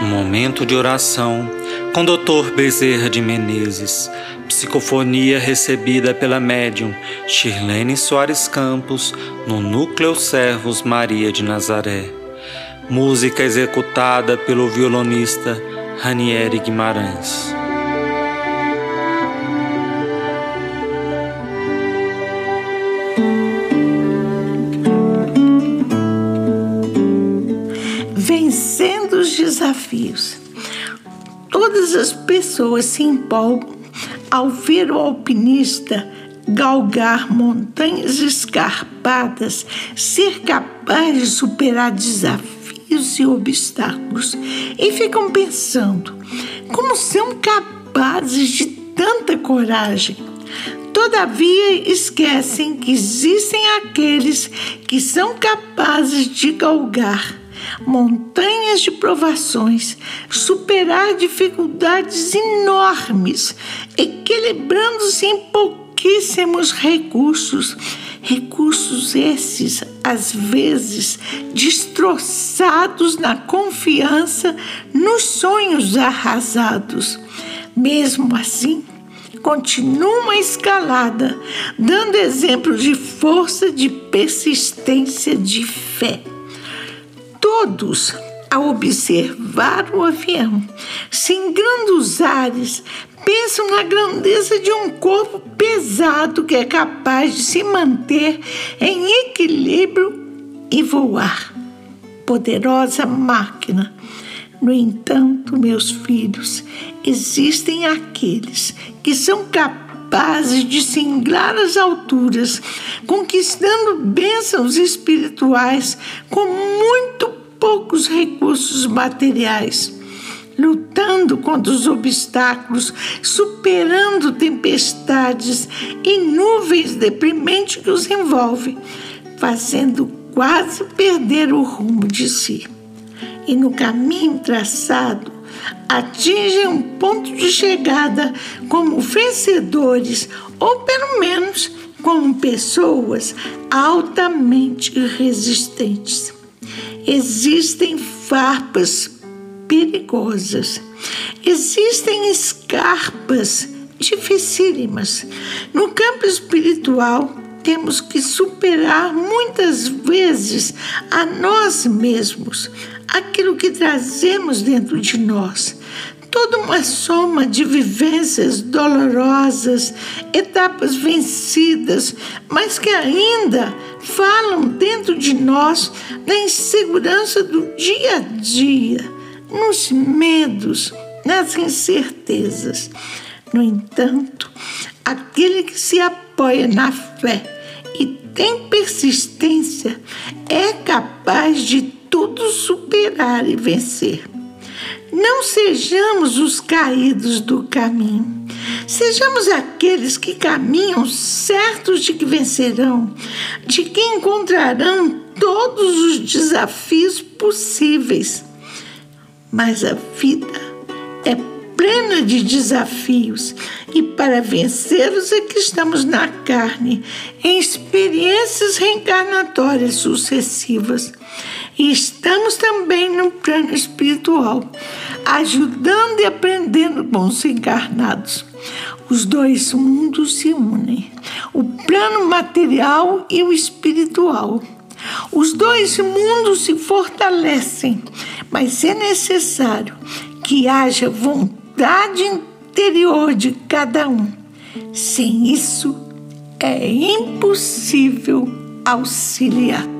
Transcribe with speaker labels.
Speaker 1: Momento de oração com Dr. Bezerra de Menezes. Psicofonia recebida pela médium Shirlene Soares Campos no Núcleo Servos Maria de Nazaré. Música executada pelo violonista Ranieri Guimarães.
Speaker 2: Os desafios. Todas as pessoas se empolgam ao ver o alpinista galgar montanhas escarpadas, ser capaz de superar desafios e obstáculos e ficam pensando como são capazes de tanta coragem. Todavia, esquecem que existem aqueles que são capazes de galgar montanhas de provações, superar dificuldades enormes, equilibrando-se em pouquíssimos recursos. Recursos esses, às vezes, destroçados na confiança nos sonhos arrasados. Mesmo assim, continuam a escalada, dando exemplo de força, de persistência, de fé todos, ao observar o avião, singrando os ares, pensam na grandeza de um corpo pesado que é capaz de se manter em equilíbrio e voar. Poderosa máquina. No entanto, meus filhos, existem aqueles que são capazes de singlar as alturas, conquistando bênçãos espirituais com muito poucos recursos materiais, lutando contra os obstáculos, superando tempestades e nuvens deprimentes que os envolvem, fazendo quase perder o rumo de si. E no caminho traçado, atingem um ponto de chegada como vencedores, ou pelo menos como pessoas altamente resistentes existem farpas perigosas, existem escarpas dificílimas. No campo espiritual, temos que superar muitas vezes a nós mesmos, aquilo que trazemos dentro de nós. Toda uma soma de vivências dolorosas, etapas vencidas, mas que ainda falam dentro de nós na insegurança do dia a dia, nos medos, nas incertezas. No entanto, aquele que se apoia na fé e tem persistência é capaz de tudo superar e vencer. Não sejamos os caídos do caminho. Sejamos aqueles que caminham certos de que vencerão, de que encontrarão todos os desafios possíveis. Mas a vida é plena de desafios e para vencê-los é que estamos na carne, em experiências reencarnatórias sucessivas. E estamos também no plano espiritual, ajudando e aprendendo com os encarnados. Os dois mundos se unem, o plano material e o espiritual. Os dois mundos se fortalecem, mas é necessário que haja vontade interior de cada um. Sem isso, é impossível auxiliar.